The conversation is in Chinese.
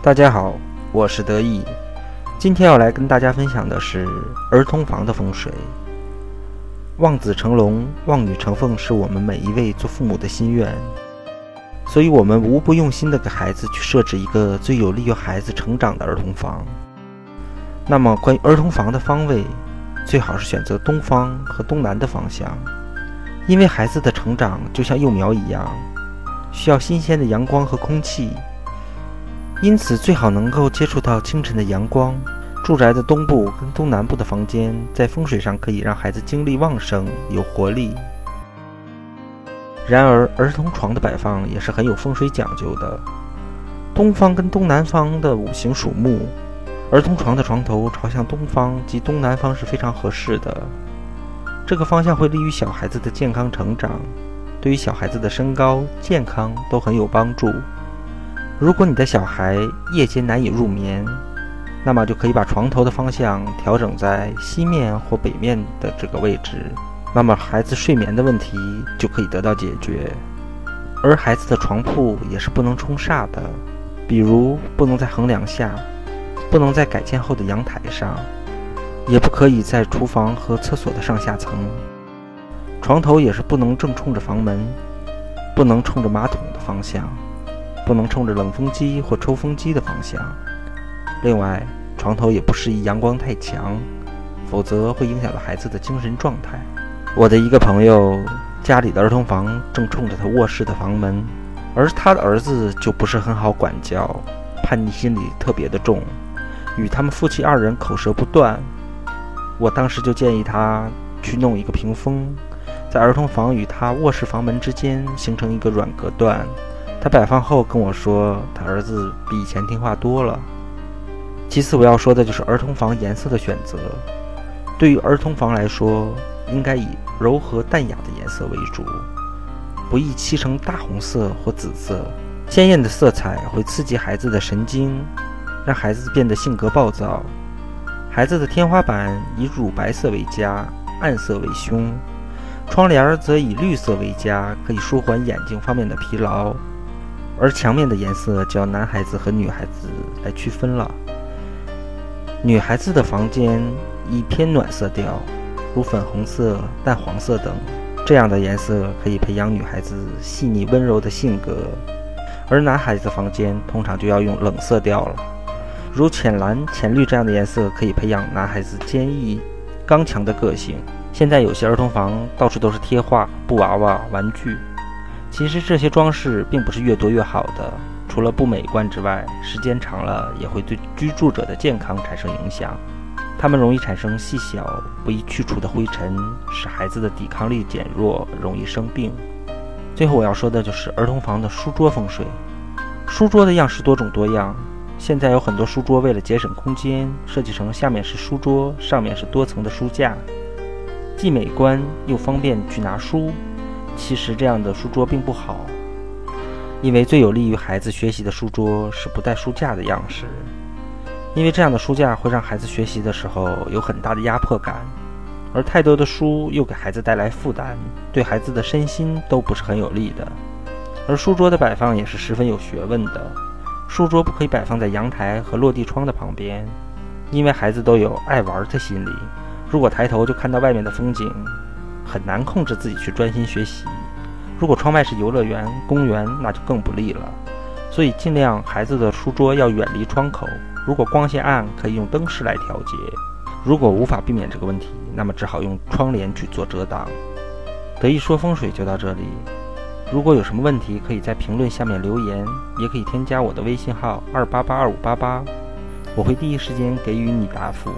大家好，我是德意，今天要来跟大家分享的是儿童房的风水。望子成龙，望女成凤，是我们每一位做父母的心愿，所以我们无不用心的给孩子去设置一个最有利于孩子成长的儿童房。那么，关于儿童房的方位，最好是选择东方和东南的方向，因为孩子的成长就像幼苗一样，需要新鲜的阳光和空气。因此，最好能够接触到清晨的阳光。住宅的东部跟东南部的房间，在风水上可以让孩子精力旺盛、有活力。然而，儿童床的摆放也是很有风水讲究的。东方跟东南方的五行属木，儿童床的床头朝向东方及东南方是非常合适的。这个方向会利于小孩子的健康成长，对于小孩子的身高、健康都很有帮助。如果你的小孩夜间难以入眠，那么就可以把床头的方向调整在西面或北面的这个位置，那么孩子睡眠的问题就可以得到解决。而孩子的床铺也是不能冲煞的，比如不能在横梁下，不能在改建后的阳台上，也不可以在厨房和厕所的上下层。床头也是不能正冲着房门，不能冲着马桶的方向。不能冲着冷风机或抽风机的方向。另外，床头也不适宜阳光太强，否则会影响到孩子的精神状态。我的一个朋友家里的儿童房正冲着他卧室的房门，而他的儿子就不是很好管教，叛逆心理特别的重，与他们夫妻二人口舌不断。我当时就建议他去弄一个屏风，在儿童房与他卧室房门之间形成一个软隔断。他摆放后跟我说，他儿子比以前听话多了。其次，我要说的就是儿童房颜色的选择。对于儿童房来说，应该以柔和淡雅的颜色为主，不宜漆成大红色或紫色。鲜艳的色彩会刺激孩子的神经，让孩子变得性格暴躁。孩子的天花板以乳白色为佳，暗色为凶；窗帘则以绿色为佳，可以舒缓眼睛方面的疲劳。而墙面的颜色就要男孩子和女孩子来区分了。女孩子的房间以偏暖色调，如粉红色、淡黄色等，这样的颜色可以培养女孩子细腻温柔的性格；而男孩子房间通常就要用冷色调了，如浅蓝、浅绿这样的颜色可以培养男孩子坚毅、刚强的个性。现在有些儿童房到处都是贴画、布娃娃、玩具。其实这些装饰并不是越多越好的，除了不美观之外，时间长了也会对居住者的健康产生影响。它们容易产生细小不易去除的灰尘，使孩子的抵抗力减弱，容易生病。最后我要说的就是儿童房的书桌风水。书桌的样式多种多样，现在有很多书桌为了节省空间，设计成下面是书桌，上面是多层的书架，既美观又方便去拿书。其实这样的书桌并不好，因为最有利于孩子学习的书桌是不带书架的样式，因为这样的书架会让孩子学习的时候有很大的压迫感，而太多的书又给孩子带来负担，对孩子的身心都不是很有利的。而书桌的摆放也是十分有学问的，书桌不可以摆放在阳台和落地窗的旁边，因为孩子都有爱玩的心理，如果抬头就看到外面的风景。很难控制自己去专心学习。如果窗外是游乐园、公园，那就更不利了。所以尽量孩子的书桌要远离窗口。如果光线暗，可以用灯饰来调节。如果无法避免这个问题，那么只好用窗帘去做遮挡。得意说风水就到这里。如果有什么问题，可以在评论下面留言，也可以添加我的微信号二八八二五八八，我会第一时间给予你答复。